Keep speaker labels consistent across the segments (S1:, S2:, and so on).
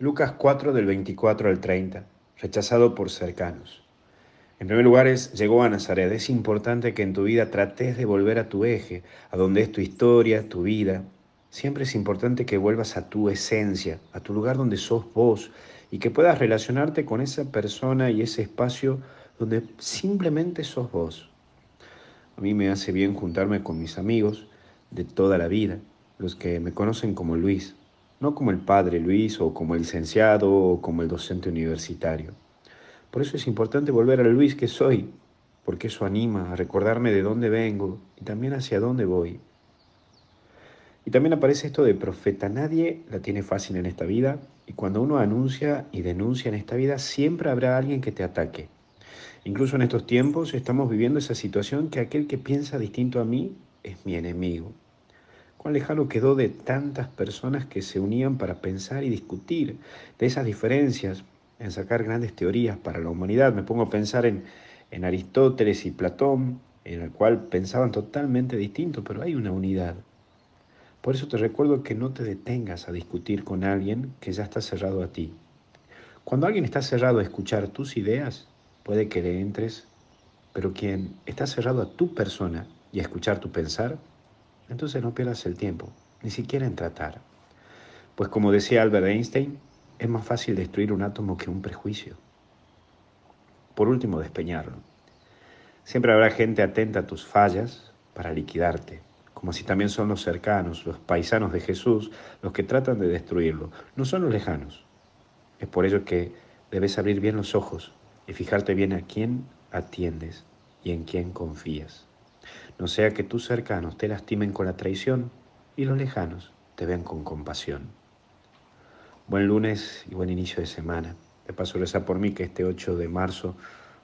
S1: Lucas 4 del 24 al 30, rechazado por cercanos. En primer lugar, es, llegó a Nazaret. Es importante que en tu vida trates de volver a tu eje, a donde es tu historia, tu vida. Siempre es importante que vuelvas a tu esencia, a tu lugar donde sos vos y que puedas relacionarte con esa persona y ese espacio donde simplemente sos vos. A mí me hace bien juntarme con mis amigos de toda la vida, los que me conocen como Luis, no como el padre Luis o como el licenciado o como el docente universitario. Por eso es importante volver al Luis que soy, porque eso anima a recordarme de dónde vengo y también hacia dónde voy. Y también aparece esto de profeta. Nadie la tiene fácil en esta vida y cuando uno anuncia y denuncia en esta vida, siempre habrá alguien que te ataque. Incluso en estos tiempos estamos viviendo esa situación que aquel que piensa distinto a mí es mi enemigo. Cuán lejano quedó de tantas personas que se unían para pensar y discutir de esas diferencias, en sacar grandes teorías para la humanidad. Me pongo a pensar en, en Aristóteles y Platón, en el cual pensaban totalmente distinto, pero hay una unidad. Por eso te recuerdo que no te detengas a discutir con alguien que ya está cerrado a ti. Cuando alguien está cerrado a escuchar tus ideas, puede que le entres, pero quien está cerrado a tu persona y a escuchar tu pensar, entonces no pierdas el tiempo, ni siquiera en tratar. Pues como decía Albert Einstein, es más fácil destruir un átomo que un prejuicio. Por último, despeñarlo. Siempre habrá gente atenta a tus fallas para liquidarte, como si también son los cercanos, los paisanos de Jesús, los que tratan de destruirlo, no son los lejanos. Es por ello que debes abrir bien los ojos y fijarte bien a quién atiendes y en quién confías no sea que tus cercanos te lastimen con la traición y los lejanos te vean con compasión. Buen lunes y buen inicio de semana. De paso, reza por mí que este 8 de marzo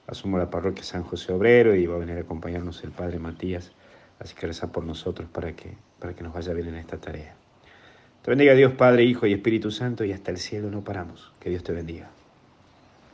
S1: asumo la parroquia San José Obrero y va a venir a acompañarnos el Padre Matías. Así que reza por nosotros para que, para que nos vaya bien en esta tarea. Te bendiga Dios Padre, Hijo y Espíritu Santo y hasta el cielo no paramos. Que Dios te bendiga.